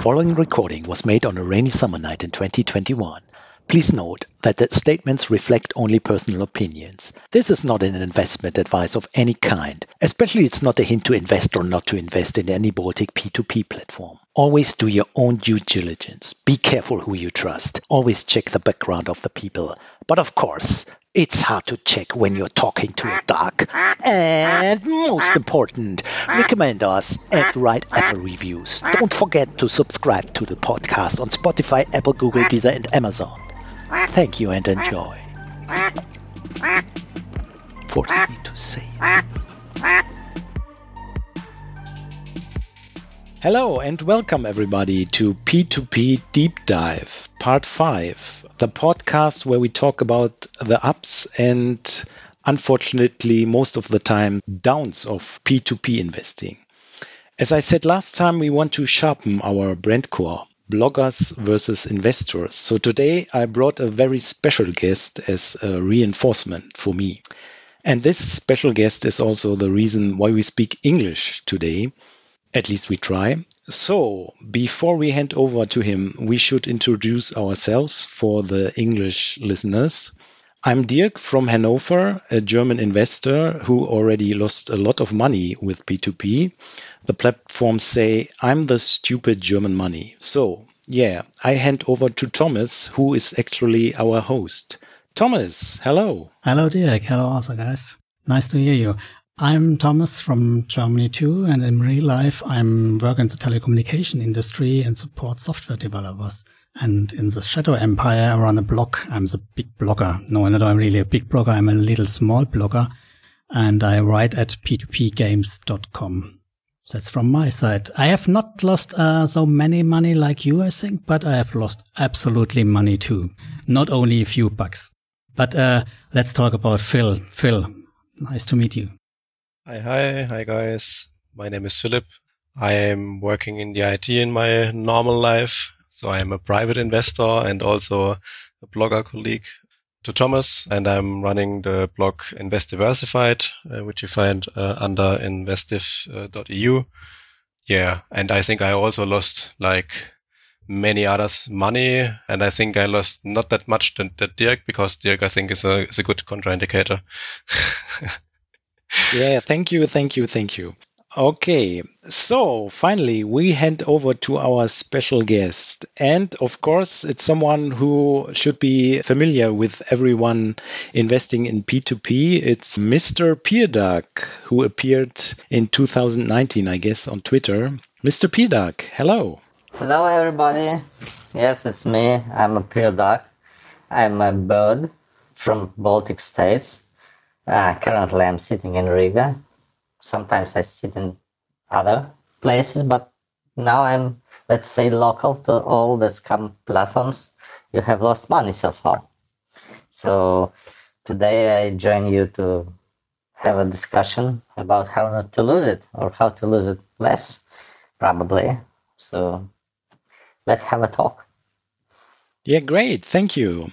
following recording was made on a rainy summer night in 2021. Please note that the statements reflect only personal opinions. This is not an investment advice of any kind, especially it's not a hint to invest or not to invest in any Baltic P2P platform. Always do your own due diligence. Be careful who you trust. Always check the background of the people. But of course, it's hard to check when you're talking to a dog. And most important, recommend us and write Apple reviews. Don't forget to subscribe to the podcast on Spotify, Apple, Google, Deezer, and Amazon. Thank you and enjoy. Force me to say. Hello and welcome everybody to P2P Deep Dive, Part 5, the podcast where we talk about the ups and unfortunately most of the time downs of P2P investing. As I said last time, we want to sharpen our brand core bloggers versus investors. So today I brought a very special guest as a reinforcement for me. And this special guest is also the reason why we speak English today. At least we try. So, before we hand over to him, we should introduce ourselves for the English listeners. I'm Dirk from Hanover, a German investor who already lost a lot of money with P2P the platforms say, I'm the stupid German money. So, yeah, I hand over to Thomas, who is actually our host. Thomas, hello. Hello, Dirk. Hello, also, guys. Nice to hear you. I'm Thomas from Germany too, and in real life, I'm working in the telecommunication industry and support software developers. And in the Shadow Empire, I run a blog. I'm the big blogger. No, I'm not really a big blogger. I'm a little small blogger, and I write at p2pgames.com. That's from my side. I have not lost uh, so many money like you, I think, but I have lost absolutely money too. Not only a few bucks. But uh, let's talk about Phil. Phil, nice to meet you. Hi, hi, hi guys. My name is Philip. I am working in the IT in my normal life. So I am a private investor and also a blogger colleague to Thomas, and I'm running the blog Invest Diversified, uh, which you find uh, under investive.eu. Yeah, and I think I also lost like many others money, and I think I lost not that much than that Dirk because Dirk I think is a is a good contraindicator. yeah, thank you, thank you, thank you. Okay, so finally we hand over to our special guest. And of course, it's someone who should be familiar with everyone investing in P2P. It's Mr. Pierduck, who appeared in 2019, I guess, on Twitter. Mr. Pierduck, hello. Hello, everybody. Yes, it's me. I'm a Pierduck. I'm a bird from Baltic states. Uh, currently, I'm sitting in Riga sometimes I sit in other places, but now I'm, let's say, local to all the scam platforms. You have lost money so far. So today I join you to have a discussion about how not to lose it or how to lose it less, probably. So let's have a talk. Yeah, great. Thank you.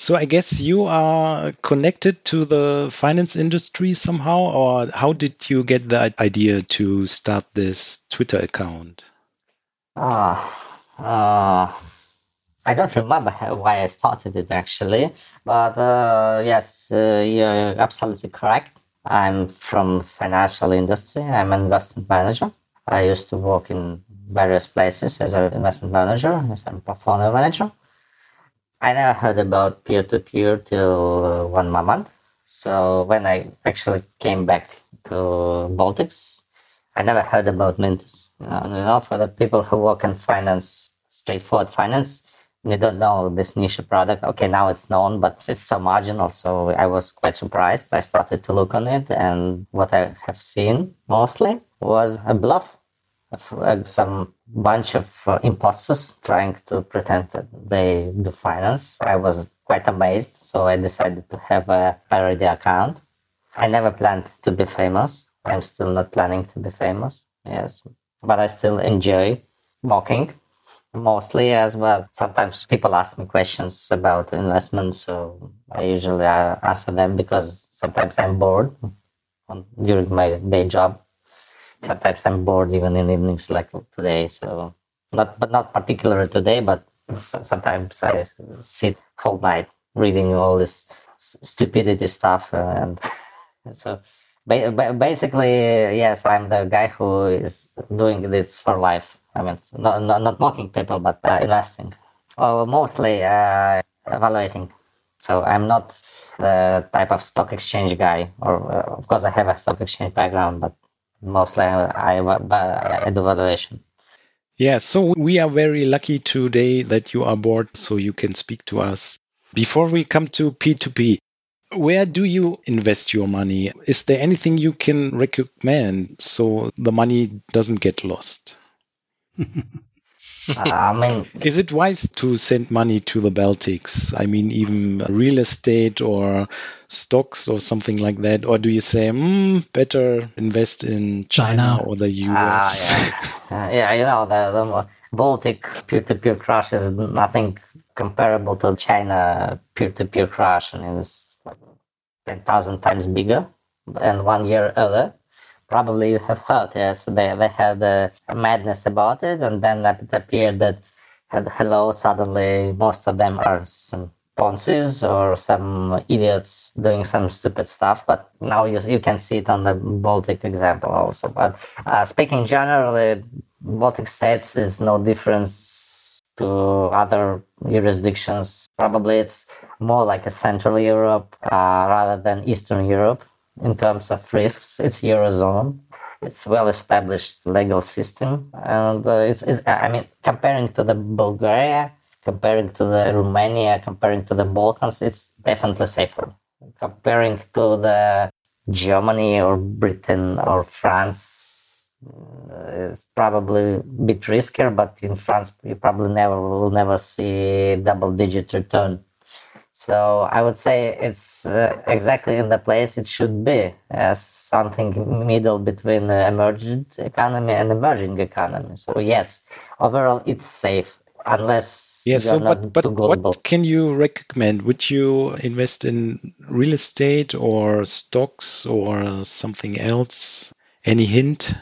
So I guess you are connected to the finance industry somehow, or how did you get the idea to start this Twitter account? Ah, uh, uh, I don't remember how, why I started it actually, but uh, yes, uh, you're absolutely correct. I'm from financial industry. I'm an investment manager. I used to work in various places as an investment manager, as a portfolio manager. I never heard about peer to peer till uh, one moment. So when I actually came back to Baltics, I never heard about Mintos. You know, you know, for the people who work in finance, straightforward finance, they don't know this niche product. Okay, now it's known, but it's so marginal. So I was quite surprised. I started to look on it, and what I have seen mostly was a bluff uh, some bunch of uh, imposters trying to pretend that they do finance. I was quite amazed, so I decided to have a parody account. I never planned to be famous. I'm still not planning to be famous. Yes, but I still enjoy mocking mostly as well. Sometimes people ask me questions about investments, so I usually uh, answer them because sometimes I'm bored during my day job sometimes I'm bored even in evenings like today. So Not, but not particularly today, but sometimes I sit whole night reading all this stupidity stuff. And so basically, yes, I'm the guy who is doing this for life. I mean, not, not, not mocking people, but uh, investing. Or mostly uh, evaluating. So I'm not the type of stock exchange guy. Or uh, of course, I have a stock exchange background, but mostly I, I, I do valuation. Yeah, so we are very lucky today that you are board so you can speak to us. Before we come to P2P, where do you invest your money? Is there anything you can recommend so the money doesn't get lost? I mean, is it wise to send money to the Baltics? I mean, even real estate or stocks or something like that? Or do you say, mm, better invest in China, China. or the US? Ah, yeah. uh, yeah, you know, the, the Baltic peer to peer crash is nothing comparable to China peer to peer crash, and it's 10,000 times bigger and one year earlier probably you have heard, yes, they, they had a madness about it, and then it appeared that hello, suddenly most of them are some Ponzi's or some idiots doing some stupid stuff. But now you, you can see it on the Baltic example also. But uh, speaking generally, Baltic states is no difference to other jurisdictions. Probably it's more like a Central Europe uh, rather than Eastern Europe in terms of risks. It's eurozone. It's well established legal system, and uh, it's, it's, I mean comparing to the Bulgaria, comparing to the Romania, comparing to the Balkans, it's definitely safer. Comparing to the Germany or Britain or France, uh, it's probably a bit riskier, but in France you probably never will never see double digit return so I would say it's uh, exactly in the place it should be, as something middle between the emergent economy and emerging economy. So yes, overall it's safe unless yeah. So but but what can you recommend? Would you invest in real estate or stocks or something else? Any hint?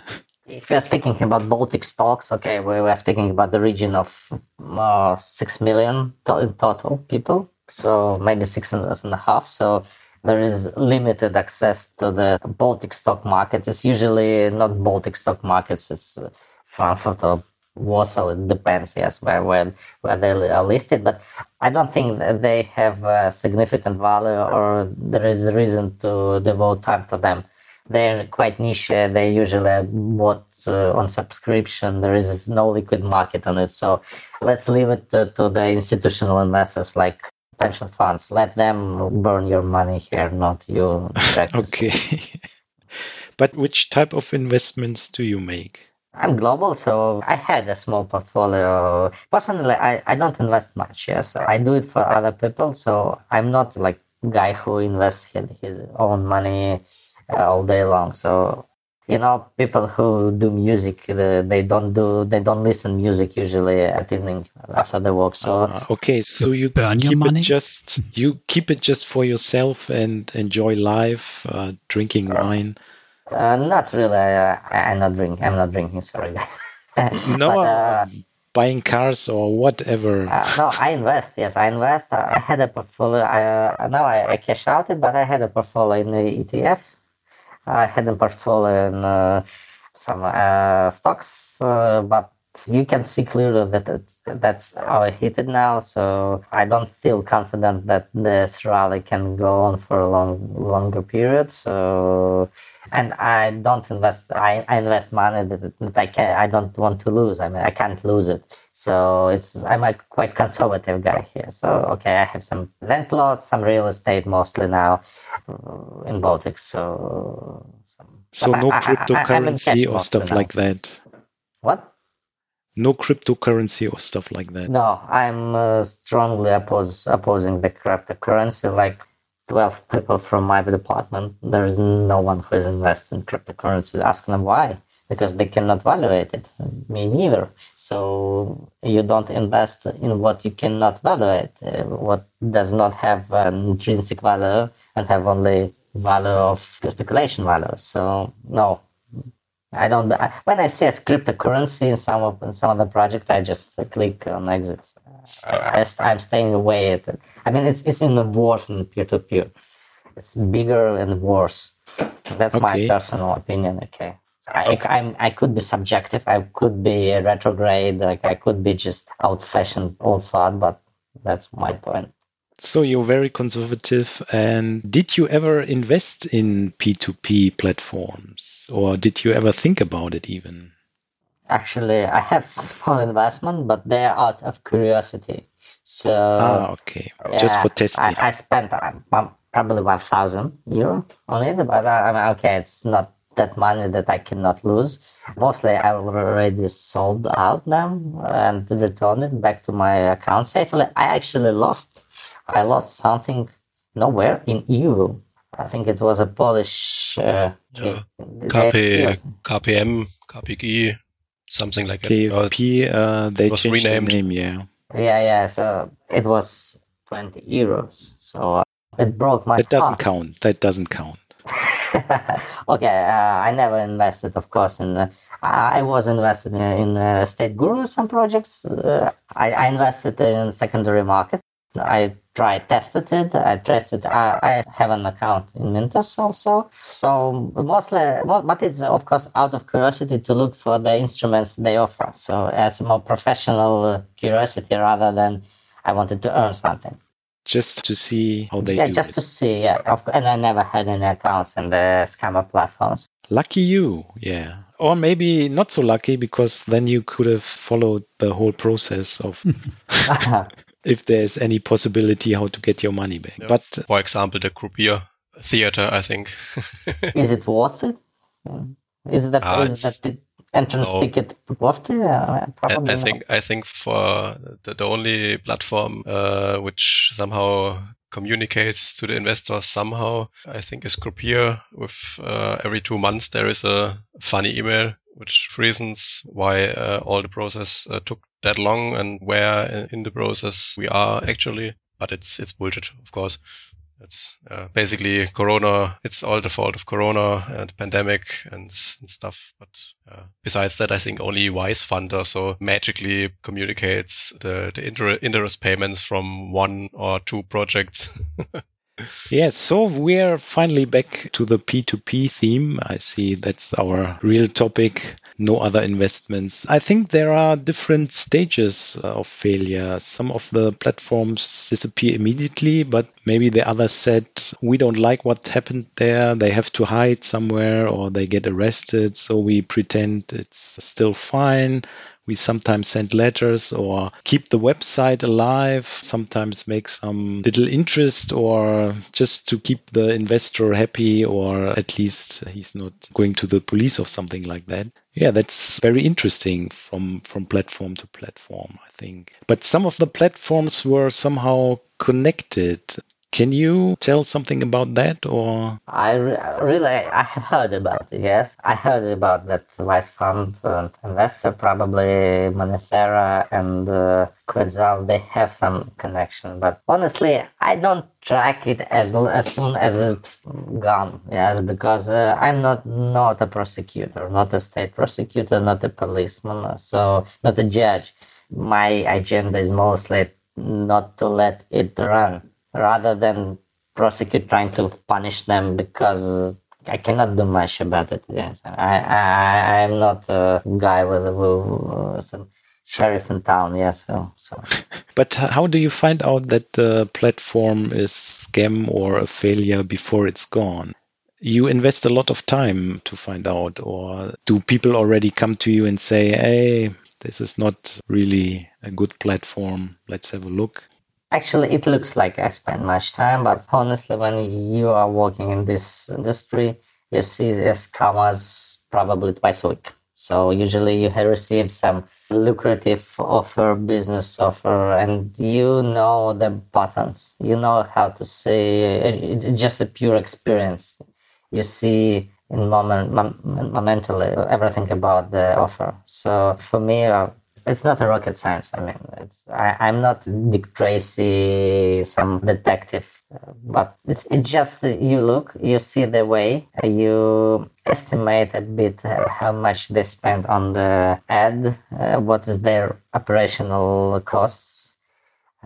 If we are speaking about Baltic stocks, okay, we were speaking about the region of uh, six million to- total people so maybe six and a half. So there is limited access to the Baltic stock market. It's usually not Baltic stock markets. It's uh, Frankfurt or Warsaw. It depends, yes, where where where they are listed. But I don't think they have significant value, or there is a reason to devote time to them. They're quite niche. They usually bought uh, on subscription. There is no liquid market on it. So let's leave it to, to the institutional investors like pension funds. Let them burn your money here, not you. okay. but which type of investments do you make? I'm global, so I had a small portfolio. Personally, I, I don't invest much. Yes, I do it for other people. So I'm not like guy who invests his, his own money uh, all day long. So you know people who do music they don't do they don't listen music usually at evening after the work so uh, okay so you burn your money? just you keep it just for yourself and enjoy life uh, drinking uh, wine? uh, not really I, am not drinking i'm not drinking sorry. No but, uh, buying cars or whatever. no i invest yes i invest. I had a portfolio i now I, I cash out it but i had a portfolio in the etf I had a portfolio in uh, some uh, stocks, uh, but you can see clearly that that's how I hit it now. So I don't feel confident that this rally can go on for a long, longer period. So, and I don't invest. I, I invest money that, that I can. I don't want to lose. I mean, I can't lose it. So it's. I'm a quite conservative guy here. So okay, I have some land plots, some real estate mostly now uh, in Baltics. So. So no I, cryptocurrency I, or stuff like that. What? No cryptocurrency or stuff like that. No, I'm uh, strongly oppose, opposing the cryptocurrency. Like 12 people from my department, there is no one who is investing in cryptocurrency. Ask them why. Because they cannot evaluate it. Me neither. So you don't invest in what you cannot evaluate, uh, what does not have an intrinsic value and have only value of speculation value. So no, I don't. When I see a cryptocurrency in some of in some of the project, I just click on exit. I, am staying away. I mean, it's it's even worse in peer to peer. It's bigger and worse. That's okay. my personal opinion. Okay. I, I'm, I could be subjective. I could be retrograde. Like I could be just old-fashioned, old thought. But that's my point. So you're very conservative. And did you ever invest in P2P platforms or did you ever think about it even? Actually, I have small investment, but they're out of curiosity. So, ah, okay. Yeah, Just for testing. I, I spent um, probably 1000 euro on it, but uh, I mean, okay, it's not that money that I cannot lose. Mostly I already sold out them and returned it back to my account safely. I actually lost I lost something nowhere in EU. I think it was a Polish uh, yeah. KP, KPM, KPG, something like that. KP, uh, they was changed renamed. the name, yeah. Yeah, yeah. So it was 20 euros. So uh, it broke my That doesn't heart. count. That doesn't count. okay, uh, I never invested, of course, in. Uh, I was invested in, in uh, State Guru some projects. Uh, I, I, invested in secondary market. I tried tested it. I tested. I, I have an account in Mintos also. So mostly, but it's of course out of curiosity to look for the instruments they offer. So it's more professional uh, curiosity rather than I wanted to earn something. Just to see how they yeah, just it. to see. Yeah, of and I never had any accounts in the scammer platforms. Lucky you, yeah. Or maybe not so lucky because then you could have followed the whole process of if there's any possibility how to get your money back. Yeah, but for example, the Grupeer theater, I think. is it worth it? Is that, uh, is that the entrance no. ticket worth it? Uh, I, I think I think for the, the only platform uh, which somehow communicates to the investors somehow, I think is Grupeer. With uh, every two months there is a funny email which reasons why uh, all the process uh, took that long and where in the process we are actually. But it's, it's bullshit, of course. It's uh, basically Corona. It's all the fault of Corona and pandemic and, and stuff. But uh, besides that, I think only Wise Funder so magically communicates the, the inter- interest payments from one or two projects. Yes, so we're finally back to the P2P theme. I see that's our real topic. No other investments. I think there are different stages uh, of failure. Some of the platforms disappear immediately, but maybe the others said, we don't like what happened there. They have to hide somewhere or they get arrested. So we pretend it's still fine we sometimes send letters or keep the website alive, sometimes make some little interest or just to keep the investor happy or at least he's not going to the police or something like that. Yeah, that's very interesting from, from platform to platform, I think. But some of the platforms were somehow connected. Can you tell something about that or? I re- really, I heard about it, yes. I heard about that Wisefund and Envestio, probably Monethera and uh, Kuetzal, they have some connection. But honestly, I don't track it as as soon as it's gone, yes, because uh, I'm not, not a prosecutor, not a state prosecutor, not a policeman, so not a judge. My agenda is mostly not to let it run rather than prosecute trying to punish them because I cannot do much about it. Yes, I I I'm not a guy with, with some sheriff in town. Yes, so, so. But how do you find out that the platform is scam or a failure before it's gone? You invest a lot of time to find out, or do people already come to you and say, "Hey, this is not really a good platform. Let's have a look." Actually, it looks like I spend much time, but honestly, when you are working in this industry, you see these scammers probably twice a week. So usually you receive some lucrative offer, business offer, and you know the patterns. You know how to say it's just a pure experience. You see in moment, momentarily everything about the offer. So for me, uh, it's not a rocket science. I mean, I, am not Dick Tracy, some detective, uh, but it's, just you look, you see the way, you estimate a bit how much they spend on the ad, uh, what is their operational costs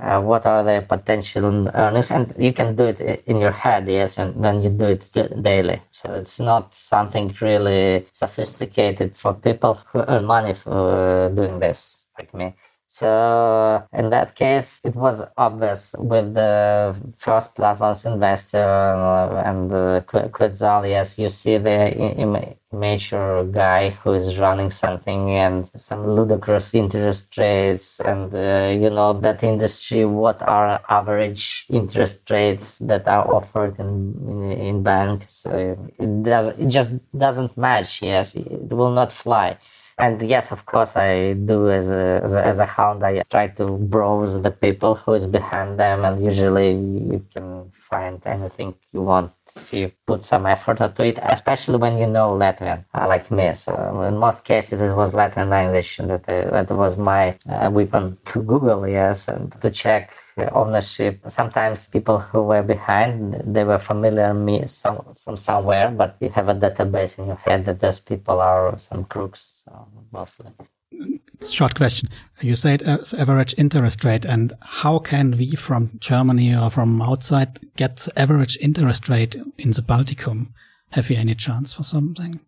uh, what are the potential earnings? And you can do it in your head yes and then you do it daily. So it's not something really sophisticated for people who earn money for doing this like me so in that case, it was obvious with the first platforms Envestio uh, and uh, Kuetzal. Yes, you see the major guy who is running something and some ludicrous interest rates, and uh, you know that industry. What are average interest rates that are offered in in, in banks? So it does it just doesn't match. Yes, it will not fly. And yes, of course, I do as a, as a, as a hound. I try to browse the people who is behind them, and usually you can find anything you want if you put some effort into it, especially when you know Latvian, uh, like me. So in most cases, it was Latvian language that, uh, that was my uh, weapon to Google, yes, and to check ownership. Sometimes people who were behind, they were familiar me some, from somewhere, but you have a database in your head that those people are some crooks, so mostly. Short question. You said uh, average interest rate, and how can we from Germany or from outside get average interest rate in the Balticum? Have you any chance for something?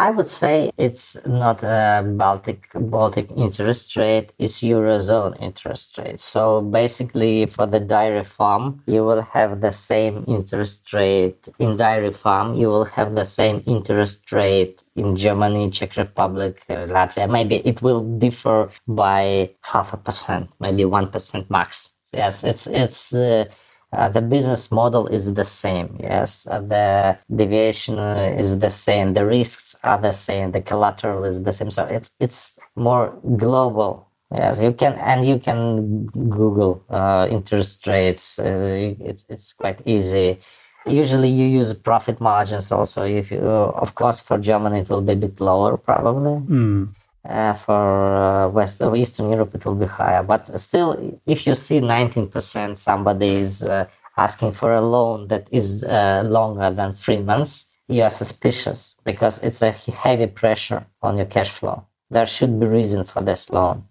I would say it's not a Baltic Baltic interest rate, it's Eurozone interest rate. So basically for the dairy farm, you will have the same interest rate in dairy farm, you will have the same interest rate in Germany, Czech Republic, uh, Latvia. Maybe it will differ by half a percent, maybe 1% max. Yes, it's it's uh, uh, the business model is the same. Yes, uh, the deviation is the same. The risks are the same. The collateral is the same. So it's it's more global. Yes, you can and you can Google uh, interest rates. Uh, it's it's quite easy. Usually, you use profit margins also. If you, of course, for Germany, it will be a bit lower probably. Mm. Uh, for uh, West or Eastern Europe, it will be higher. But still, if you see 19% somebody is uh, asking for a loan that is uh, longer than three months, you are suspicious because it's a heavy pressure on your cash flow. There should be reason for this loan.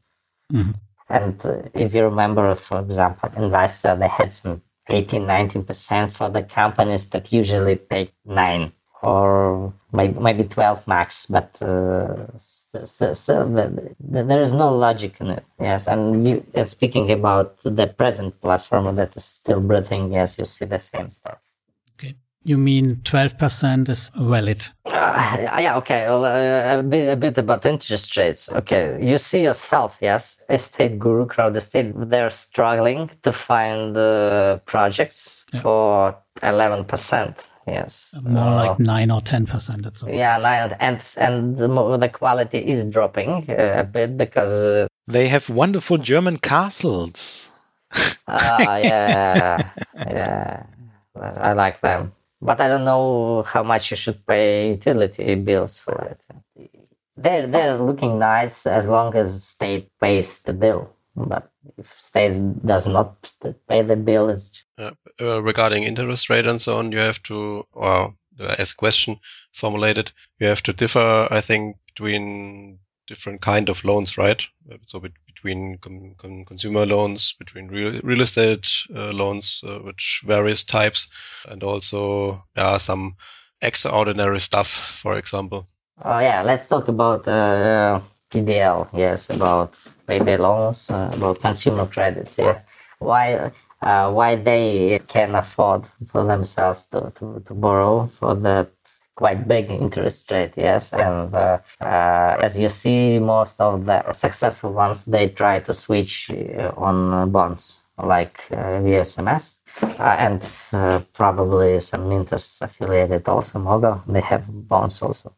Mm-hmm. And uh, if you remember, for example, Envestio, they had some 18, 19% for the companies that usually take nine or maybe, maybe 12 max, but uh, still, still, there is no logic in it. Yes, and you, and speaking about the present platform that is still breathing, yes, you see the same stuff. Okay. You mean 12% is valid? Uh, yeah, okay. Well, uh, a, bit, a bit about interest rates. Okay, you see yourself, yes, estate guru, crowd estate, they're struggling to find uh, projects yeah. for 11% Yes. More uh, like nine or ten percent. That's all. Yeah, nine and and the, the quality is dropping uh, a bit because uh, they have wonderful German castles. Ah, yeah, yeah. I like them, but I don't know how much you should pay utility bills for it. They're they're looking nice as long as state pays the bill, but if state does not pay the bill, it's uh, uh, regarding interest rate and so on. You have to, or as question formulated, you have to differ, I think, between different kind of loans, right? So between com- com- consumer loans, between real, real estate uh, loans, uh, which various types, and also there are some extraordinary stuff, for example. Oh yeah, let's talk about uh, PDL. Yes, about payday loans, uh, about consumer credits. Yeah, why uh, why they can afford for themselves to, to, to borrow for that quite big interest rate. Yes, and uh, uh, as you see, most of the successful ones they try to switch uh, on bonds like VSMS. and probably some Mintos affiliated also Mogo. They have bonds also.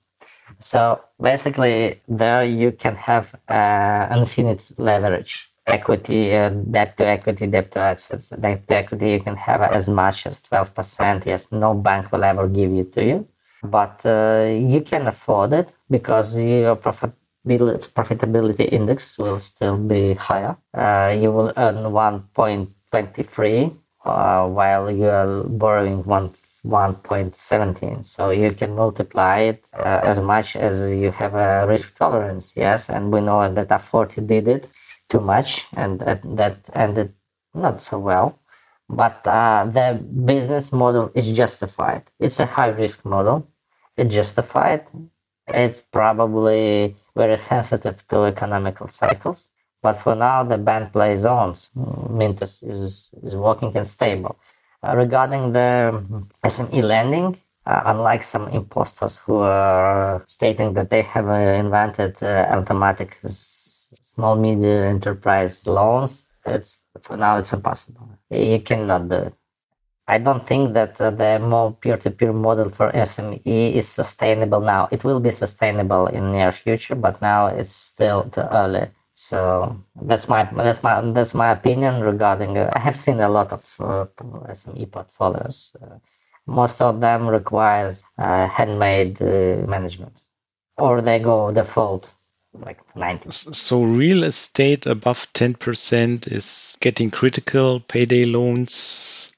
So basically, there you can have uh, infinite leverage. Equity, uh, debt to equity, debt to assets, debt to equity, you can have as much as 12%. Yes, no bank will ever give it to you, but uh, you can afford it because your profit, profitability index will still be higher. Uh, you will earn 1.23 uh, while you are borrowing 1 1.17 so you can multiply it uh, as much as you have a risk tolerance yes? And we know that a40 did it too much and that, that ended not so well. But uh, the business model is justified. It's a high risk model. It's justified. It's probably very sensitive to economical cycles. But for now the band plays on. Mintos is, is working and stable regarding the SME lending, uh, unlike some imposters who are stating that they have uh, invented uh, automatic s- small medium enterprise loans, it's for now it's impossible. You cannot do it. I don't think that uh, the more peer-to-peer model for SME is sustainable now. It will be sustainable in near future, but now it's still too early. So that's my that's my that's my opinion regarding. Uh, I have seen a lot of uh, SME portfolios. Uh, most of them requires uh, handmade uh, management, or they go default like 90. So real estate above 10% is getting critical. Payday loans,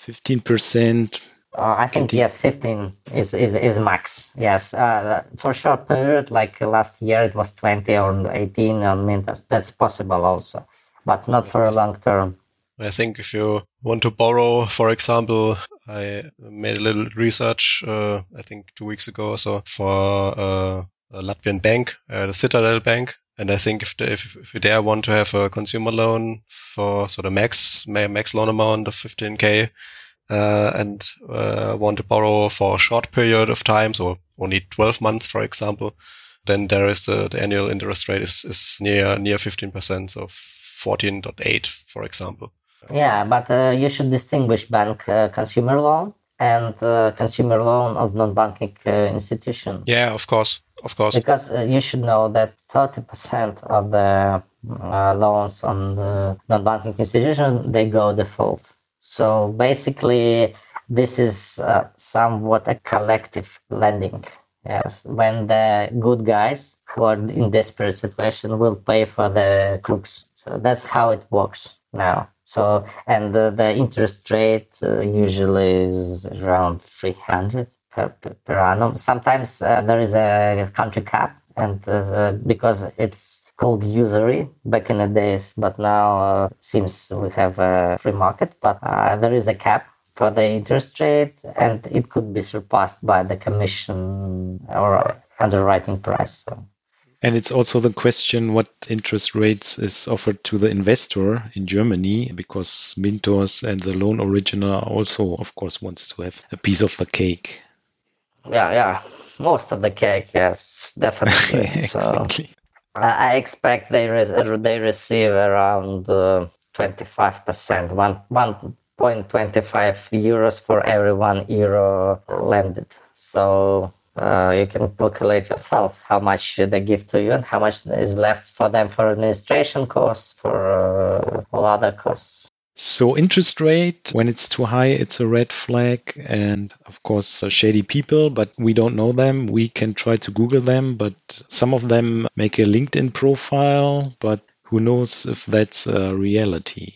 15%. Uh, I think yes, 15 is, is, is max. Yes, uh, for short period, like last year, it was 20 or 18. I mean, that's, that's possible also, but not for a long term. I think if you want to borrow, for example, I made a little research, uh, I think two weeks ago or so for uh, a Latvian bank, uh, the Citadele Bank. And I think if, the, if, if you there want to have a consumer loan for sort of max, max loan amount of 15k, uh, and uh, want to borrow for a short period of time, so only 12 months, for example, then there is the, the annual interest rate is, is near near 15%, so 14.8, for example. Yeah, but uh, you should distinguish bank uh, consumer loan and uh, consumer loan of non-banking uh, institution. Yeah, of course, of course. Because you should know that 30% of the loans on the non-banking institution they go default. So basically, this is uh, somewhat a collective lending. Yes, when the good guys who are in desperate situation will pay for the crooks. So that's how it works now. So and the, the interest rate uh, usually is around 300 per, per, per annum. Sometimes uh, there is a country cap and uh, because it's called usury back in the days but now uh, seems we have a free market but uh, there is a cap for the interest rate and it could be surpassed by the commission or underwriting price so. and it's also the question what interest rates is offered to the investor in Germany because Mintos and the loan originator also, of course, wants to have a piece of the cake. Yeah, yeah most of the cake, yes, definitely. exactly. So I expect they re- they receive around uh, twenty five percent, one one point twenty five euros for every one euro lended. So uh, you can calculate yourself how much they give to you and how much is left for them for administration costs, for uh, all other costs. So interest rate, when it's too high, it's a red flag. And of course, shady people, but we don't know them. We can try to Google them, but some of them make a LinkedIn profile, but who knows if that's a reality.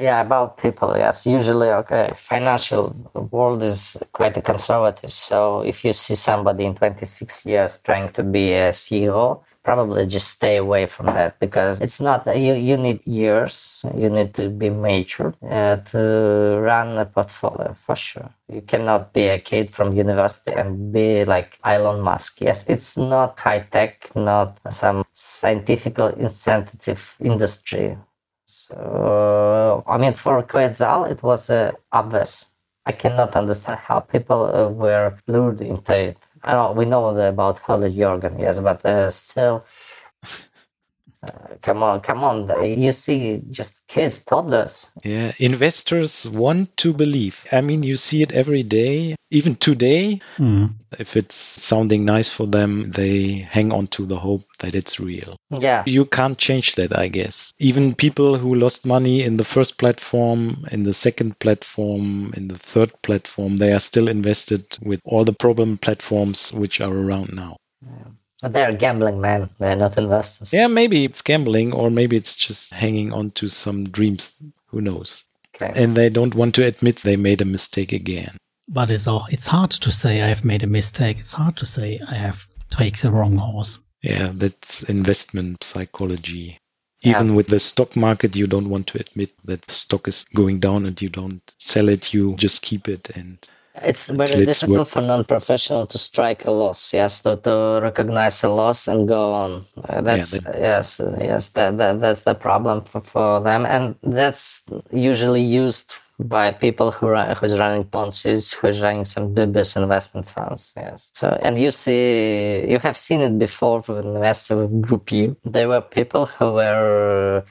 Yeah, about people, yes. Usually, okay, financial world is quite conservative. So if you see somebody in 26 years trying to be a CEO, probably just stay away from that because it's not you you need years you need to be mature uh, to run a portfolio for sure. You cannot be a kid from university and be like Elon Musk. Yes it's not high tech not some scientific incentive industry. So I mean for Kuetzal it was uh, obvious. I cannot understand how people uh, were lured into it I know we know about Holy Jorgen, yes, but uh, still, uh, come on, come on! You see, just kids, toddlers. Yeah, investors want to believe. I mean, you see it every day, even today. Mm. If it's sounding nice for them, they hang on to the hope that it's real. Yeah, you can't change that, I guess. Even people who lost money in the first platform, in the second platform, in the third platform, they are still invested with all the problem platforms which are around now. Yeah. Oh, they're gambling, man. They're not investors. Yeah, maybe it's gambling, or maybe it's just hanging on to some dreams. Who knows? Okay. And they don't want to admit they made a mistake again. But it's all, it's hard to say I have made a mistake. It's hard to say I have taken the wrong horse. Yeah, that's investment psychology. Yeah. Even with the stock market, you don't want to admit that the stock is going down and you don't sell it. You just keep it. And It's very difficult work- for non-professional to strike a loss. Yes, to, to recognize a loss and go on. Uh, that's that- yes, uh, yes. That, that that's the problem for, for them, and that's usually used by people who are who's running Ponzi's, who's running some dubious investment funds. Yes. So and you see, you have seen it before with Envestio with Group U. There were people who were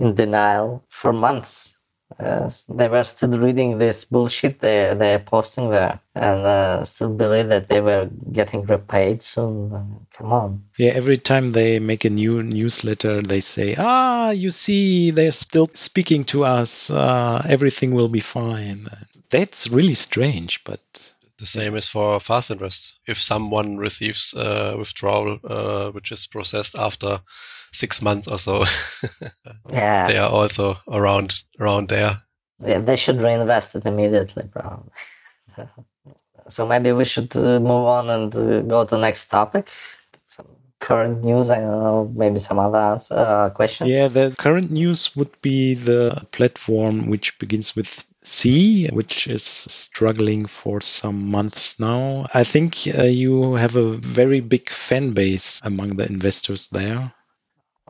in denial for months. Yes, they were still reading this bullshit they they're posting there, and uh, still believe that they were getting repaid. So uh, come on, yeah, every time they make a new newsletter, they say, ah, you see, they're still speaking to us. Uh, everything will be fine. That's really strange, but The same is for Fast Invest. If someone receives uh, withdrawal, uh, which is processed after six months or so, yeah, they are also around around there. yeah they should reinvest it immediately, probably. so maybe we should uh, move on and uh, go to the next topic. Some current news. I don't know, maybe some other answer, uh, questions. yeah, the current news would be the platform which begins with C, which is struggling for some months now. I think uh, you have a very big fan base among the investors there.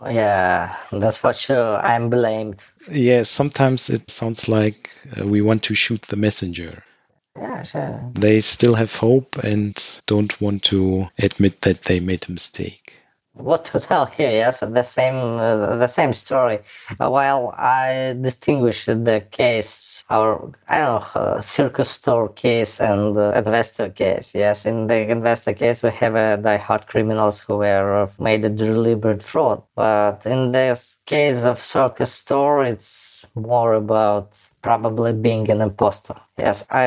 yeah, that's for sure. I'm blamed. Yeah, sometimes it sounds like uh, we want to shoot the messenger. Yeah, sure. They still have hope and don't want to admit that they made a mistake. What to tell here yes the same uh, the same story. Uh, while i distinguish the case our i don't know uh, Crowdestor case and Envestio case. Yes in the Envestio case we have uh, die-hard criminals who were uh, made a deliberate fraud. But in this case of Crowdestor it's more about probably being an imposter. Yes, I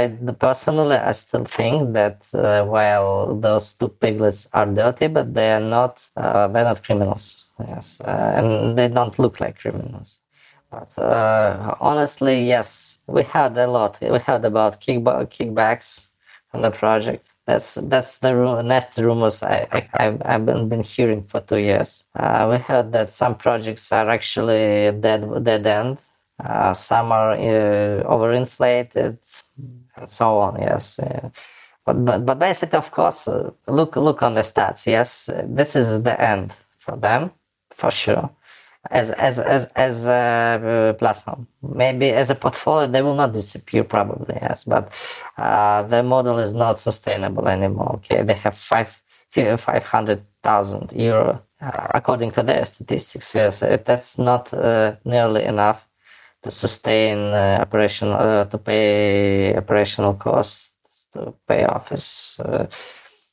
personally I still think that uh, while those two piglets are dirty, but they are not uh, they're not criminals. Yes, uh, and they don't look like criminals. But uh, honestly, yes, we had a lot. We had about kickba- kickbacks on the project. That's that's the ru- nasty rumors I, I I've, I've been, been hearing for two years. Uh, we heard that some projects are actually dead dead end. Uh, some are uh, overinflated, and so on. Yes, uh, but, but but basically, of course, uh, look look on the stats. Yes, this is the end for them, for sure. As as as as a uh, platform, maybe as a portfolio, they will not disappear probably. Yes, but uh, the model is not sustainable anymore. Okay, they have five five hundred thousand euro according to their statistics. Yes, that's not nearly enough to sustain uh, operation uh, to pay operational costs to pay office uh,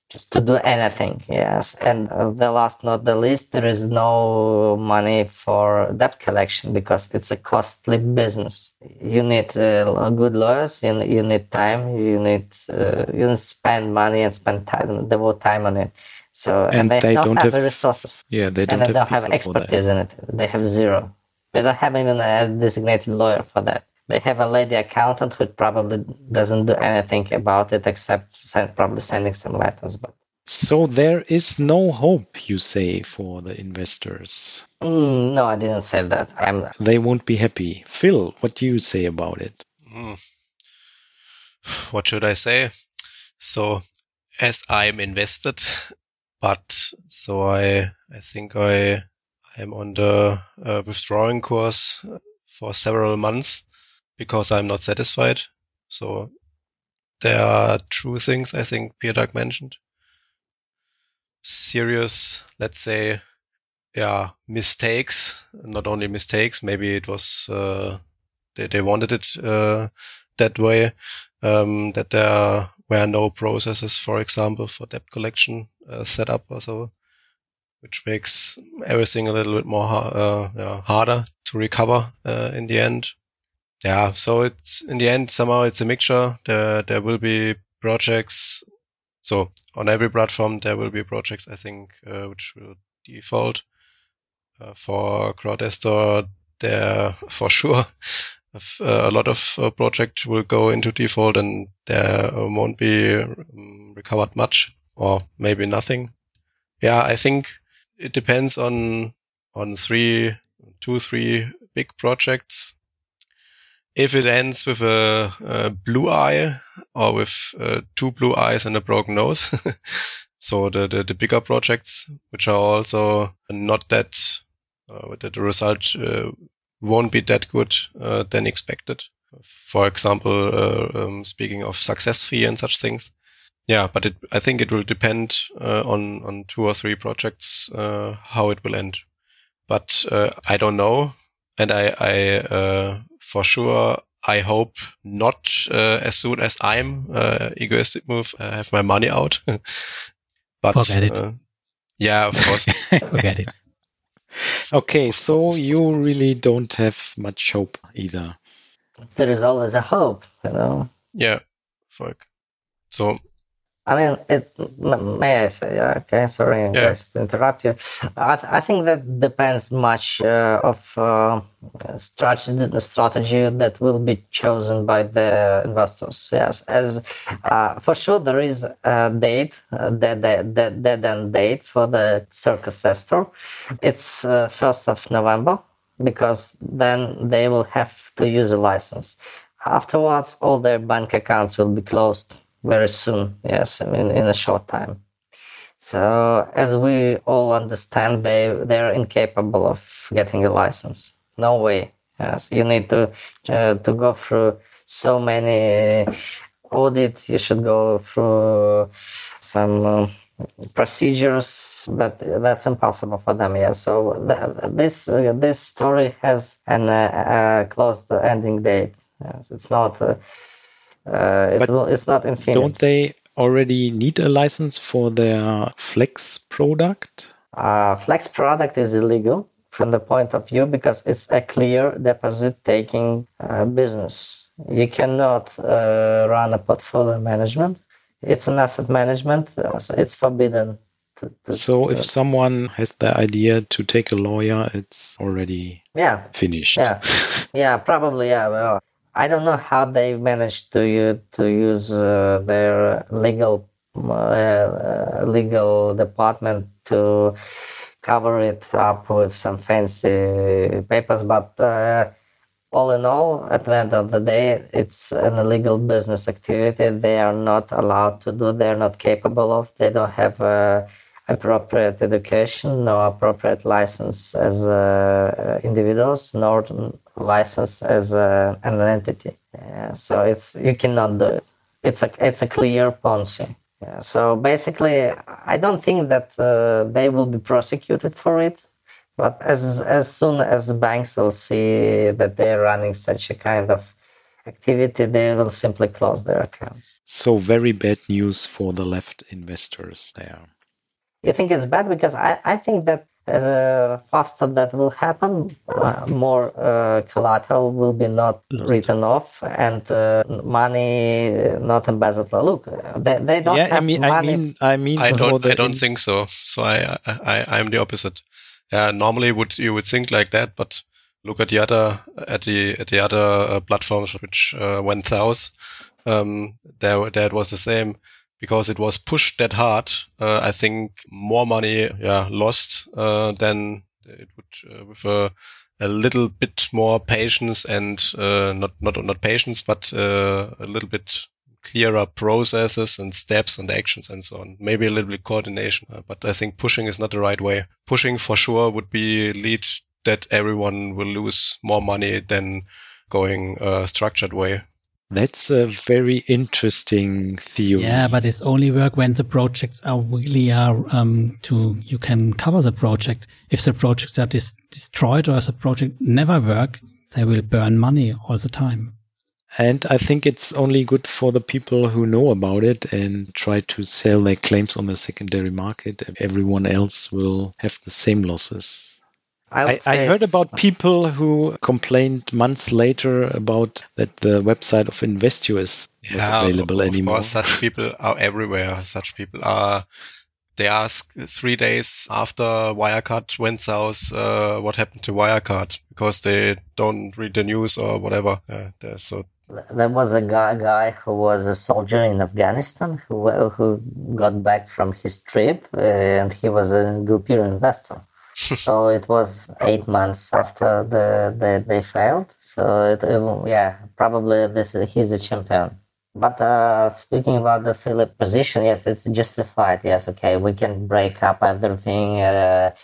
just to do anything yes and the last not the least there is no money for debt collection because it's a costly business you need uh, good lawyers you, you need time you need uh, you need to spend money and spend time devote time on it so And they, they don't, don't have, have- the resources Yeah, they don't and they don't have, have for that. expertise in it. They have zero. They don't have even a designated lawyer for that. They have a lady accountant who probably doesn't do anything about it except send, probably sending some letters. But So there is no hope, you say, for the investors. mm, no, I didn't say that. I'm They won't be happy. Phil, what do you say about it? Hmm. What should I say? So, as I'm invested, but so I, I think I, I'm on the uh, withdrawing course for several months because I'm not satisfied. So there are true things I think Doug mentioned. Serious, let's say, yeah, mistakes, not only mistakes, maybe it was, uh, they, they wanted it, uh, that way, um, that there were no processes, for example, for debt collection, uh, set up or so, which makes everything a little bit more, uh, yeah, harder to recover, uh, in the end. Yeah. So it's, in the end, somehow it's a mixture. There, there will be projects So on every platform, there will be projects, I think, uh, which will default. Uh, for Crowdestor, there for sure uh, a lot of uh, projects will go into default and there won't be um, recovered much or maybe nothing. Yeah, I think it depends on, on three, two, three big projects. If it ends with a, a blue eye or with uh, two blue eyes and a broken nose, so the, the, the bigger projects, which are also not that uh, that the result uh, won't be that good uh, than expected. For example, uh, um, speaking of success fee and such things. Yeah, but it, I think it will depend uh, on on two or three projects uh, how it will end. But uh, I don't know, and I, I uh, for sure I hope not uh, as soon as I'm egoistic move I have my money out. but forget it. yeah, of course. forget it. Okay, so you really don't have much hope either. There is always a hope, you know. Yeah, fuck. So I mean, it. May I say? Okay, sorry, yeah. just to interrupt you. I, th- I think that depends much uh, of uh, strategy, the strategy that will be chosen by the investors. Yes, as uh, for sure there is a date, a dead, dead, dead end date for the Circus Estor. It's uh, first of November because then they will have to use a license. Afterwards, all their bank accounts will be closed very soon. Yes, I mean in a short time. So as we all understand, they they're incapable of getting a license. No way. Yes, you need to uh, to go through so many audit. You should go through some. Uh, procedures but that's impossible for them yeah so th- this uh, this story has an uh, closed ending date yes, it's not uh, uh, it it's not infinite. Don't they already need a license for their Flex product? Uh, Flex product is illegal from the point of view because it's a clear deposit taking uh, business. You cannot uh, run a portfolio management. It's an asset management, uh, so it's forbidden. To, to, so if someone has the idea to take a lawyer, it's already yeah finished. Yeah, yeah, probably yeah. Well, I don't know how they managed to to use uh, their legal uh, legal department to cover it up with some fancy papers, but uh, all in all, at the end of the day, it's an illegal business activity. They are not allowed to do. They're not capable of. They don't have uh, appropriate education, no appropriate license as uh, individuals, nor license as a, an entity. Yeah, so it's you cannot do it. It's a it's a clear Ponzi. Yeah, so basically, I don't think that uh, they will be prosecuted for it. But as as soon as banks will see that they're running such a kind of activity, they will simply close their accounts. So very bad news for the left investors there. You think it's bad because I, I think that uh, faster that will happen, uh, more uh, collateral will be not written off and uh, money not embezzled. Look, they, they don't yeah, have I mean, money. I mean, I mean, I don't, I don't think so. So I, I, I'm the opposite. Yeah, normally would you would think like that, but look at the other at the at the other uh, platforms which uh, went south. Um, there, there it was the same because it was pushed that hard. Uh, I think more money, yeah, lost uh, than it would uh, with a, a, little bit more patience and uh, not not not patience, but uh, a little bit clearer processes and steps and actions and so on. Maybe a little bit coordination, uh, but I think pushing is not the right way. Pushing for sure would be lead that everyone will lose more money than going a structured way. That's a very interesting theory. Yeah, but it's only work when the projects are really are um, to you can cover the project. If the projects are dis- destroyed or if the project never work, they will burn money all the time. And I think it's only good for the people who know about it and try to sell their claims on the secondary market. Everyone else will have the same losses. I, I, heard about people who complained months later about that the website of Envestio is yeah, not available of anymore. Course, such people are everywhere. Such people are. They ask three days after Wirecard went south, uh, what happened to Wirecard because they don't read the news or whatever. Uh, so there was a guy, guy who was a soldier in Afghanistan who who got back from his trip, uh, and he was a Grupeer investor. so it was eight months after the, the they failed. So it, it, yeah, probably this he's a champion. But uh, speaking about the Philip position, yes, it's justified. Yes, okay, we can break up everything. Uh,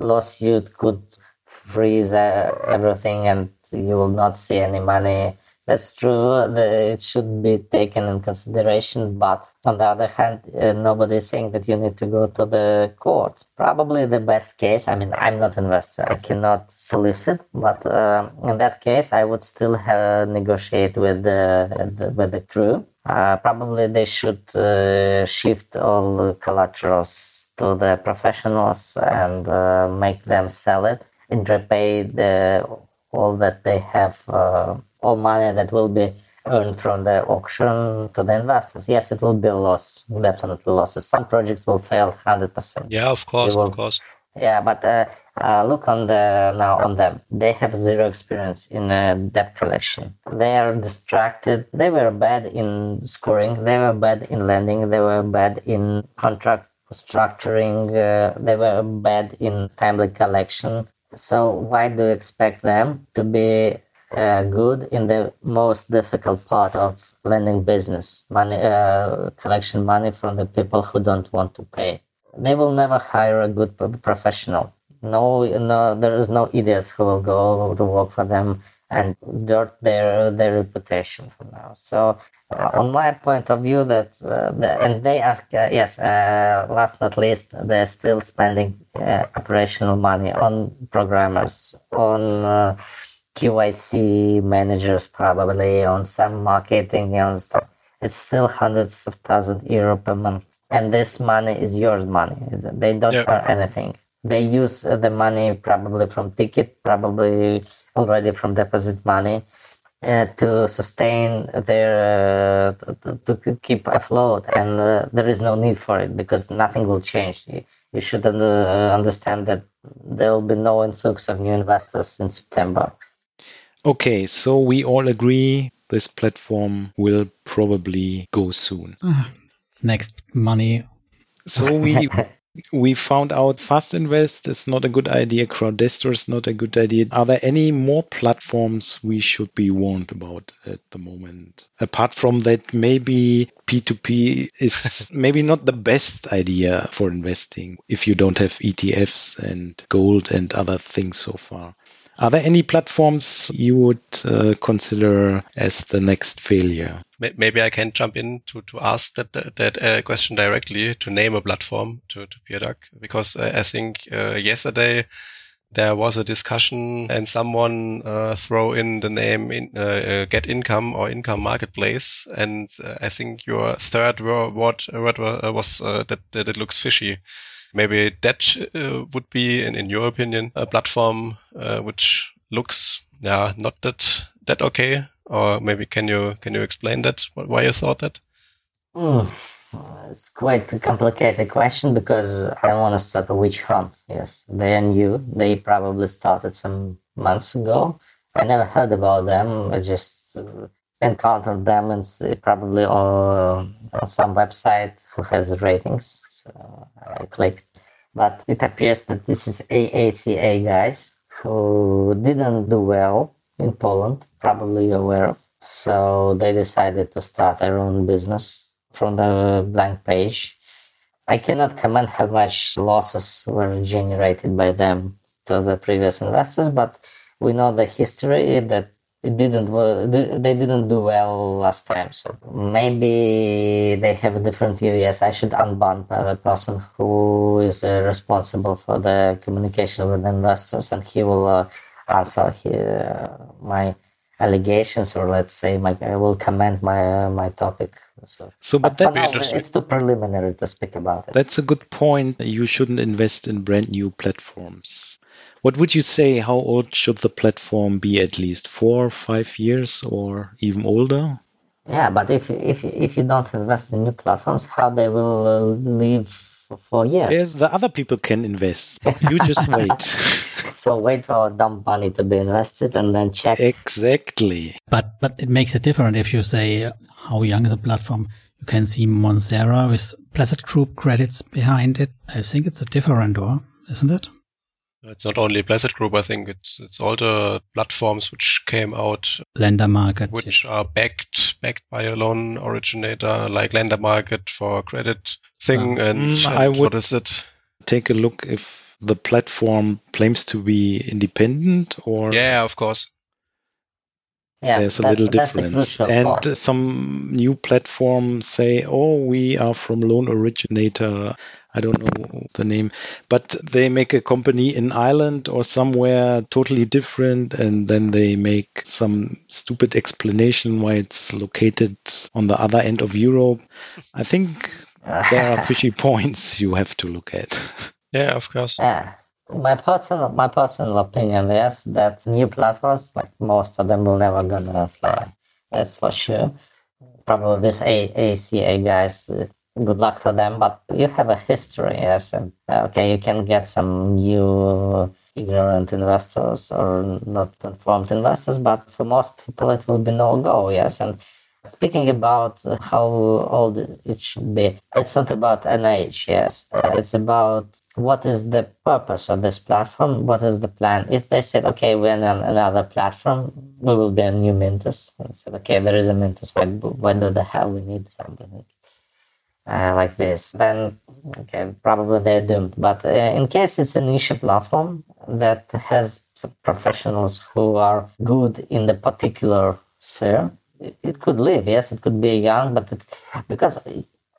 lawsuit could freeze uh, everything, and you will not see any money that's true. it should be taken in consideration. But on the other hand, uh, nobody is saying that you need to go to the court. Probably the best case. I mean, I'm not investor. I cannot solicit. But uh, in that case, I would still have, negotiate with the, the with the crew. Uh, probably they should uh, shift all the collaterals to the professionals and uh, make them sell it and repay the all that they have uh, all money that will be earned from the auction to the investors. Yes, it will be a loss, definitely losses. Some projects will fail 100%. Yeah, of course, will, of course. Yeah, but uh, uh, look on the now on them. They have zero experience in uh, debt collection. They are distracted. They were bad in scoring. They were bad in lending. They were bad in contract structuring. Uh, they were bad in timely collection. So why do you expect them to be uh, good in the most difficult part of lending business, money uh, collection money from the people who don't want to pay. They will never hire a good professional. No, no, there is no idiots who will go to work for them and dirt their their reputation for now. So, uh, on my point of view, that uh, the, and they are uh, yes, uh, last not least, they're still spending operational money on programmers on KYC managers probably on some marketing and stuff. It's still hundreds of thousands of euro per month. And this money is yours money. They don't yep. earn anything. They use the money probably from ticket, probably already from deposit money uh, to sustain their, uh, to, to, keep afloat. And uh, there is no need for it because nothing will change. You, you should uh, understand that there will be no influx of new investors in September Okay, so we all agree this platform will probably go soon. Uh, next money. So we we found out Fast Invest is not a good idea. Crowdestor is not a good idea. Are there any more platforms we should be warned about at the moment? Apart from that, maybe P2P is maybe not the best idea for investing if you don't have ETFs and gold and other things so far. Are there any platforms you would uh, consider as the next failure? Maybe I can jump in to, to ask that that uh, question directly to name a platform to to PeerDuck because I think uh, yesterday there was a discussion and someone uh, throw in the name in, uh, uh, get income or income marketplace and uh, i think your third word, word was uh, that, that it looks fishy maybe that uh, would be, in, in your opinion, a platform uh, which looks, yeah, not that that okay. Or maybe can you can you explain that? Why you thought that? Mm, it's quite a complicated question because I want to start a witch hunt. Yes, they are new. They probably started some months ago. I never heard about them. I just uh, encountered them and probably on some website who has ratings Uh, so I clicked. But it appears that this is AACA guys who didn't do well in Poland, probably aware of. So they decided to start their own business from the blank page. I cannot comment how much losses were generated by them to the previous investors, but we know the history that it didn't work. they didn't do well last time so maybe they have a different view yes i should unban the person who is uh, responsible for the communication with investors and he will uh, answer uh, my allegations or let's say my i will comment my uh, my topic So, So, but but that's, it's too preliminary to speak about it. that's a good point. You shouldn't invest in brand new platforms. What would you say? How old should the platform be? At least four, five years, or even older? Yeah, but if if if you don't invest in new platforms, how they will uh, live for four years? Yeah, the other people can invest. You just wait. So wait for dumb money to be invested and then check. exactly. But but it makes it different if you say how young is the platform. You can see Monethera with Placet Group credits behind it. I think it's a different door, isn't it? It's not only Placet Group. I think it's it's all the platforms which came out, Lendermarket. which are backed backed by a loan originator, like Lendermarket for credit thing. And, Mm, and I would- is it? Take a look if the platform claims to be independent or Yeah, of course. Yeah, there's a little difference. crucial And part. some new platforms say, oh, we are from loan originator. I don't know the name, but they make a company in Ireland or somewhere totally different. And then they make some stupid explanation why it's located on the other end of Europe. I think there are fishy points you have to look at. Yeah, of course. Yeah. My personal my personal opinion is that new platforms, like most of them, will never gonna fly. That's for sure. Probably this A- ACA guys, good luck for them. But you have a history, yes, and uh, okay, you can get some new ignorant investors or not informed investors, but for most people, it will be no go, yes, and. Speaking about how old it should be, it's not about an age, yes. Uh, It's about what is the purpose of this platform, what is the plan. If they said, okay, we're on another platform, we will be a new Mintos. And said, okay, there is a Mintos, why, why do the hell we need something uh, like this? Then, okay, probably they're doomed. But uh, in case it's a niche platform that has some professionals who are good in the particular sphere, it, it could live. Yes, it could be young, but it, because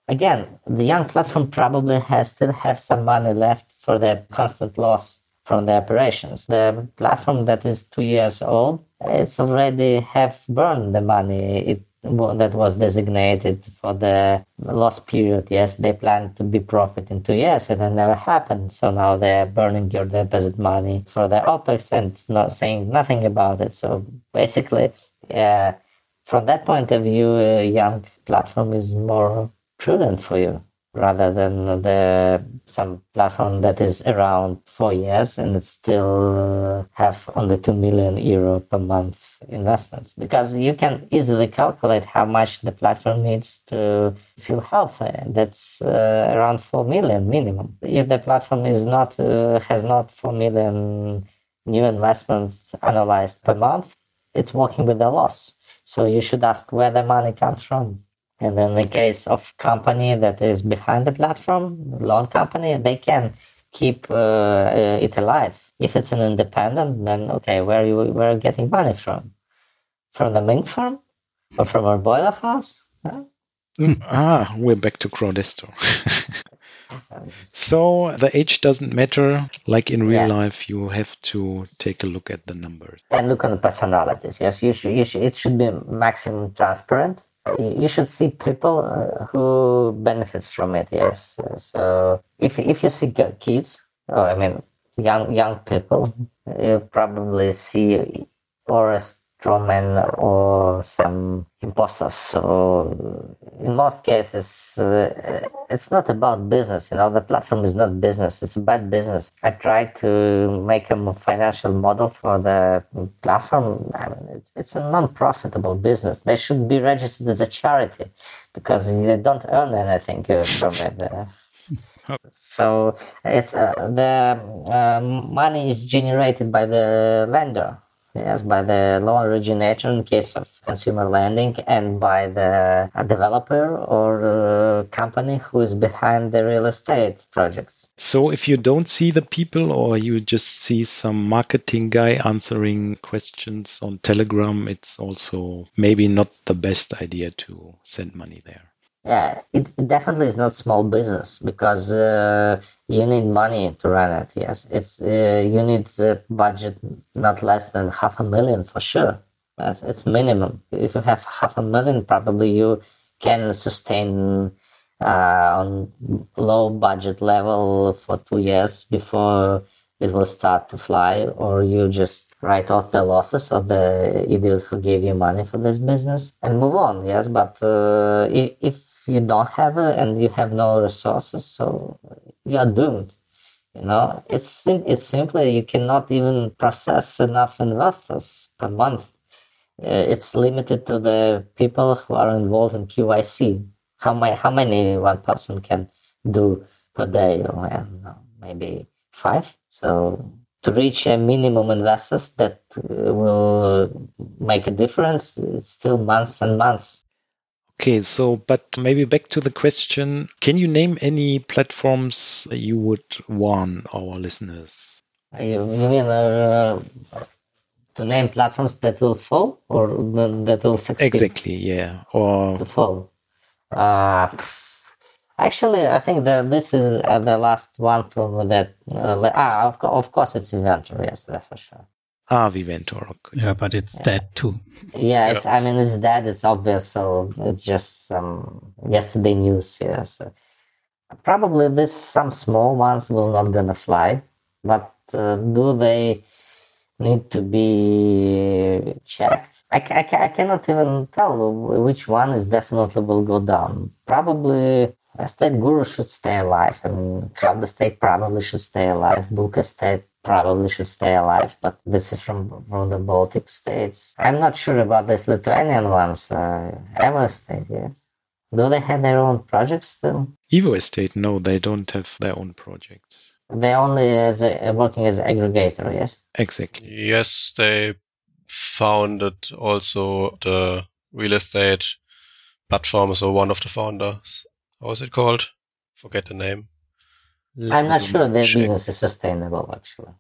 again, the young platform probably has still have some money left for the constant loss from the operations. The platform that is two years old, it's already have burned the money it that was designated for the loss period. Yes, they planned to be profit in two years, and it never happened. So now they're burning your deposit money for the opex and not saying nothing about it. So basically, from that point of view, a young platform is more prudent for you rather than the some platform that is around four years and still have only two million euro per month investments. Because you can easily calculate how much the platform needs to feel healthy that's uh, around four million minimum. If the platform is not uh, has not four million new investments analyzed per month it's working with a loss. So you should ask where the money comes from and in the case of company that is behind the platform, loan company, they can keep uh, uh, it alive. If it's an independent, then okay, where you where are you getting money from? From the Mint farm or from our boiler house? Huh? Mm, ah, we're back to Crowdestor. so the age doesn't matter. Like in real Yeah. life, you have to take a look at the numbers. and look on the personalities. Yes, you should. You should. It should be maximum transparent. You should see people uh, who benefits from it. Yes. So if if you see kids, or I mean young young people, you probably see or strawman or some imposters. So in most cases, uh, it's not about business. You know, the platform is not business. It's bad business. I tried to make a financial model for the platform. I mean, it's, it's a non-profitable business. They should be registered as a charity because they don't earn anything uh, from it. Uh, so it's uh, the um, money is generated by the lender, yes, by the loan originator in case of consumer lending, and by the developer or uh, company who is behind the real estate projects. So if you don't see the people or you just see some marketing guy answering questions on Telegram, it's also maybe not the best idea to send money there. Yeah, it, it definitely is not small business because uh, you need money to run it. Yes, it's uh, you need a budget not less than half a million for sure. That's it's minimum. If you have half a million, probably you can sustain uh, on low budget level for two years before it will start to fly, or you just write off the losses of the idiot who gave you money for this business and move on. Yes, but uh, if, you don't have it and you have no resources, so you are doomed. You know, it's it's simply you cannot even process enough investors per month. Uh, it's limited to the people who are involved in KYC. How many how many one person can do per day? Or know, maybe five. So to reach a minimum investors that uh, will make a difference, it's still months and months. Okay, so but maybe back to the question: Can you name any platforms you would warn our listeners? You mean uh, to name platforms that will fall or that will succeed? Exactly, yeah, or to fall. Uh, actually, I think that this is uh, the last one from that. Uh, ah, of, of course, it's Viventor. Yes, that for sure. Ah, Viventor. Okay. Yeah, but it's yeah. dead too. Yeah, it's. I mean, it's dead. It's obvious. So it's just um, yesterday news. Yes. Probably this some small ones will not gonna fly, but uh, do they need to be checked? I, I, I cannot even tell which one is definitely will go down. Probably EstateGuru should stay alive. I mean, Crowdestate probably should stay alive. Bulkestate probably should stay alive, but this is from from the Baltic states. I'm not sure about these Lithuanian ones. Uh, EvoEstate, yes. Do they have their own projects still? EvoEstate, no, they don't have their own projects. They only as a, working as aggregator, yes. Exactly. Yes, they founded also the real estate platform, so one of the founders. How was it called? Forget the name. I'm not sure their business is sustainable, actually.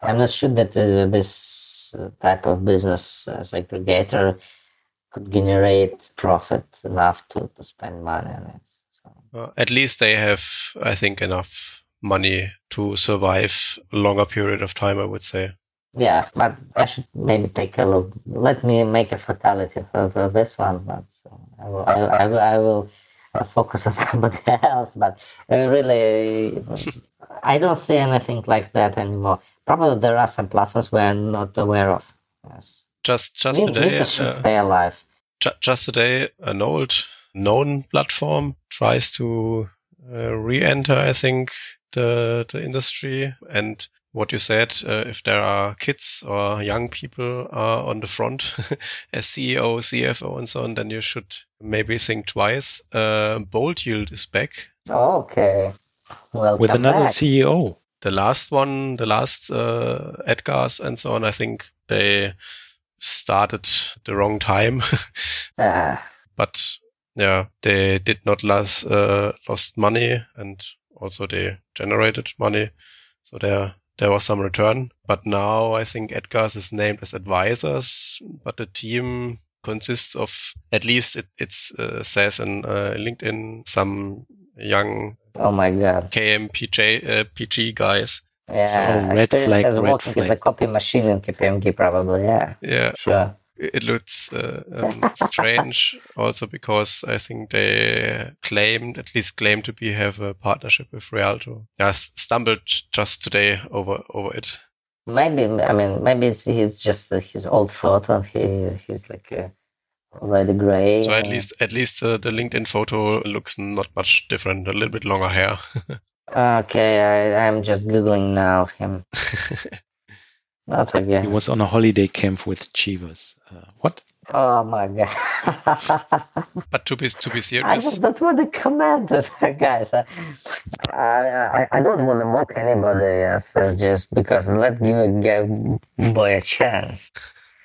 I'm not sure that uh, this uh, type of business as aggregator could generate profit enough to, to spend money on it. So. Uh, at least they have, I think, enough money to survive a longer period of time, I would say. Yeah, but I should maybe take a look. Let me make a fatality for, for this one, but uh, I will, I, I, will, I will focus on somebody else. But really, I don't see anything like that anymore. Probably there are some platforms we're not aware of. Yes. Just just today, should uh, stay alive. Ju- just today, an old known platform tries to uh, re-enter. I think the the industry and what you said, uh, if there are kids or young people uh, on the front as CEO, CFO, and so on, then you should maybe think twice. Uh, Bold Yield is back. Okay. Well, with another back. CEO. The last one, the last uh, Edgars and so on, I think they started the wrong time. ah. But yeah, they did not lose uh, lost money and also they generated money. So they're there was some return. But now I think Edgars is named as advisors, but the team consists of at least it it's, uh, says in uh, LinkedIn some young oh my god KMPJ uh, PG guys. Yeah, so, red flag, as red working flag. as a copy machine in KPMG probably. Yeah, yeah, sure it looks uh, um, strange also because I think they claimed, at least claimed to be have a partnership with Rialto. I stumbled just today over, over it. Maybe, I mean, maybe it's, it's just uh, his old photo. He, he's like uh, already gray. So at least, at least uh, the LinkedIn photo looks not much different, a little bit longer hair. okay, I, I'm just Googling now him. Not again. He was on a holiday camp with Chivas. Uh, what? Oh my god! but to be to be serious, I just don't want to comment guys. I, I I don't want to mock anybody. Yes, just because let give a boy a chance.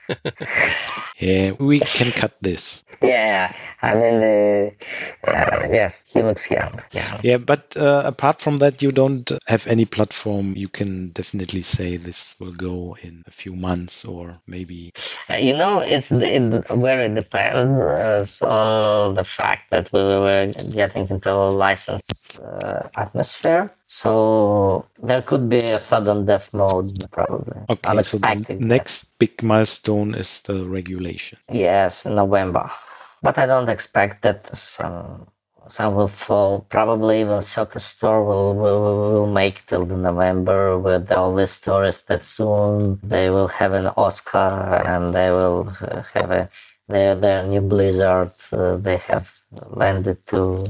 yeah, we can cut this. Yeah, I mean, uh, uh, yes, he looks young. Yeah, yeah but uh, apart from that, you don't have any platform. You can definitely say this will go in a few months or maybe. Uh, you know, it's it very depends on the fact that we were getting into a licensed uh, atmosphere. So there could be a sudden death mode, probably. Okay, so the next big milestone is the regulation. Yes, November. but I don't expect that some some will fall. Probably even soccer store will, will will make till the November with all these stories that soon they will have an Oscar and they will have a their their new Blizzard. Uh, they have landed to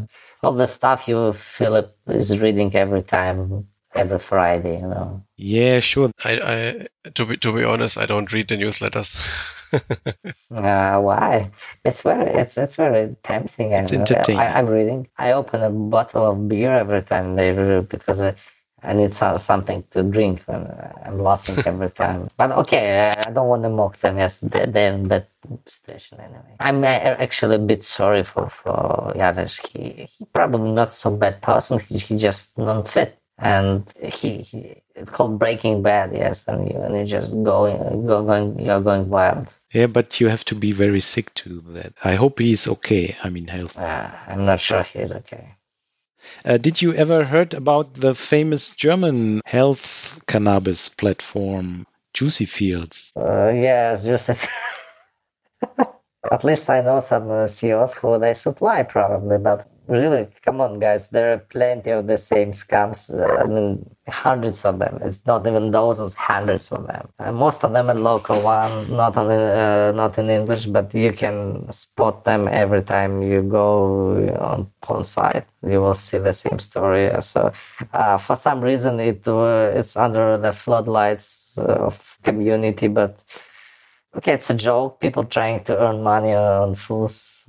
all the stuff you Philip is reading every time every Friday, you know. Yeah, sure. I, I to be to be honest, I don't read the newsletters. uh, why? It's very it's it's very tempting. It's I, entertaining. I, I'm reading. I open a bottle of beer every time they read because I, I need some, something to drink and I'm laughing every time. But okay, I don't want to mock them. Yes, they- they're in that situation anyway. I'm uh, actually a bit sorry for for Janis. He he probably not so bad person. He, he just non fit. And he, he, it's called Breaking Bad. Yes, when you when you just going go going you're going wild. Yeah, but you have to be very sick to do that. I hope he's okay. I mean, health. Uh, I'm not sure he's okay. Uh, did you ever heard about the famous German health cannabis platform, Juicy Fields? Uh, yes, Joseph. At least I know some uh, CEOs who they supply probably, but really, come on, guys, there are plenty of the same scams. Uh, I mean, hundreds of them. It's not even dozens, hundreds of them. And most of them are local one, not on uh, not in English, but you can spot them every time you go on on site. You will see the same story. So, uh, for some reason, it uh, it's under the floodlights of community, but okay, it's a joke. People trying to earn money on fools.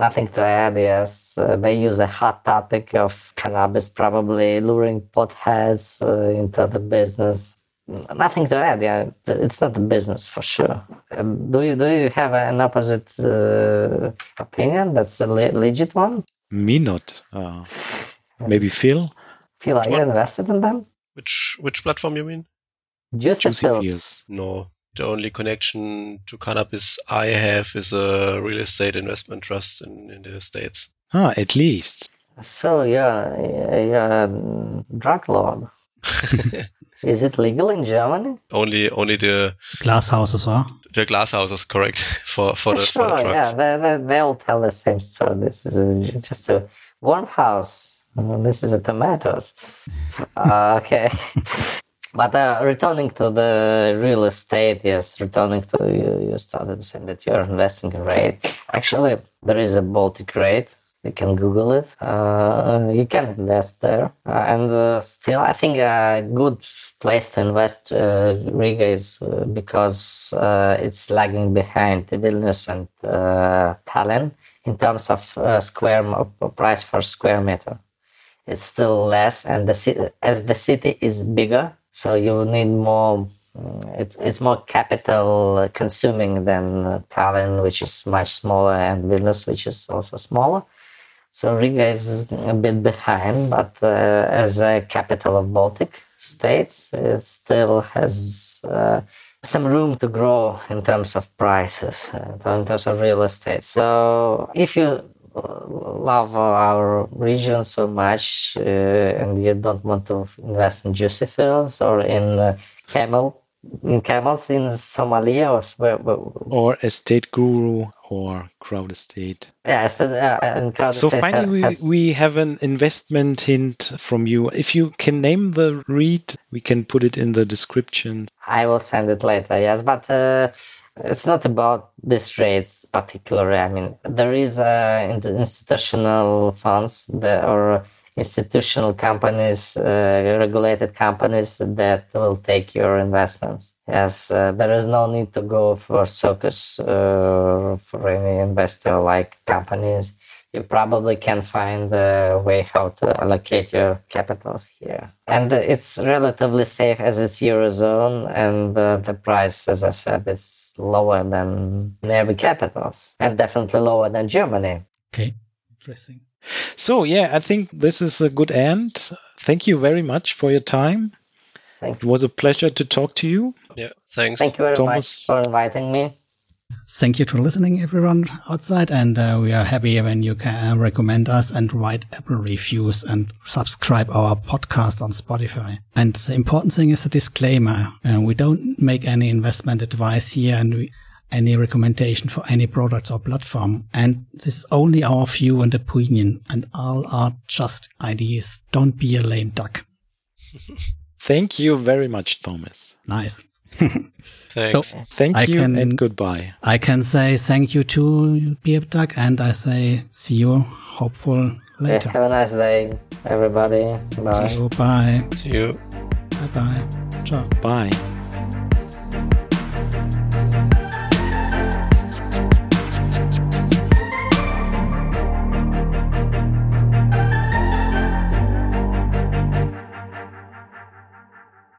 Nothing to add. Yes, uh, they use a hot topic of cannabis, probably luring potheads uh, into the business. Nothing to add. Yeah, it's not a business for sure. Um, do you do you have an opposite uh, opinion? That's a le- legit one. Me not. Uh, maybe Phil? Phil, are you invested in them? which which platform you mean? Juicy, Juicy Fields. Fields. No. The only connection to cannabis I have is a real estate investment trust in, in the States. Ah, at least. So you're, you're a drug lord. Is it legal in Germany? only only the Glass houses, or? the glass houses correct for for the, for sure, the yeah, they, they, they all tell the same story. This is a, just a warm house. Uh, This is a tomatoes. Uh, okay. But uh, returning to the real estate, yes, returning to you, you started saying that you're investing in REIT. Actually, there is a Baltic REIT. You can Google it. Uh, you can invest there. Uh, and uh, still, I think a good place to invest uh, Riga is uh, because it's lagging behind Vilnius and Tallinn in terms of square price for square meter it's still less and the as the city is bigger so you need more mm, it's it's more capital consuming than uh, Tallinn which is much smaller and Vilnius which is also smaller so Riga is a bit behind but uh, as a capital of Baltic states it still has uh, some room to grow in terms of prices, uh, in terms of real estate. So if you uh, love our region so much uh, and you don't want to invest in juicy fields or in uh, camel, in camels in Somalia or where, where, Or EstateGuru or Crowdestate. yeah, the, uh, and crowd So estate finally, we, has- we have an investment hint from you. If you can name the REIT, we can put it in the description. I will send it later, yes, but uh, it's not about this REITs particularly. I mean, there is uh, institutional funds that, or institutional companies, uh, regulated companies that will take your investments. Yes, uh, there is no need to go for circus uh, for any investor like companies. You probably can find a way how to allocate your capitals here. And it's relatively safe as it's Eurozone and uh, the price, as I said, is lower than nearby capitals and definitely lower than Germany. Okay, interesting. So, yeah, I think this is a good end. Thank you very much for your time. Thank It was a pleasure to talk to you. Yeah, thanks. Thank you very Thomas. much for inviting me. Thank you for listening, everyone outside, and uh, we are happy when you can recommend us and write Apple reviews and subscribe our podcast on Spotify. And the important thing is a disclaimer: uh, we don't make any investment advice here, and we any recommendation for any products or platform. And this is only our view and opinion and all are just ideas. Don't be a lame duck. Thank you very much, Thomas. Nice. Thanks. So Thank I you can- and goodbye. I can say thank you to Beer Duck and I say see you hopeful Yeah, later. have a nice day, everybody. Bye. So bye. See you. Bye bye. Ciao. Bye.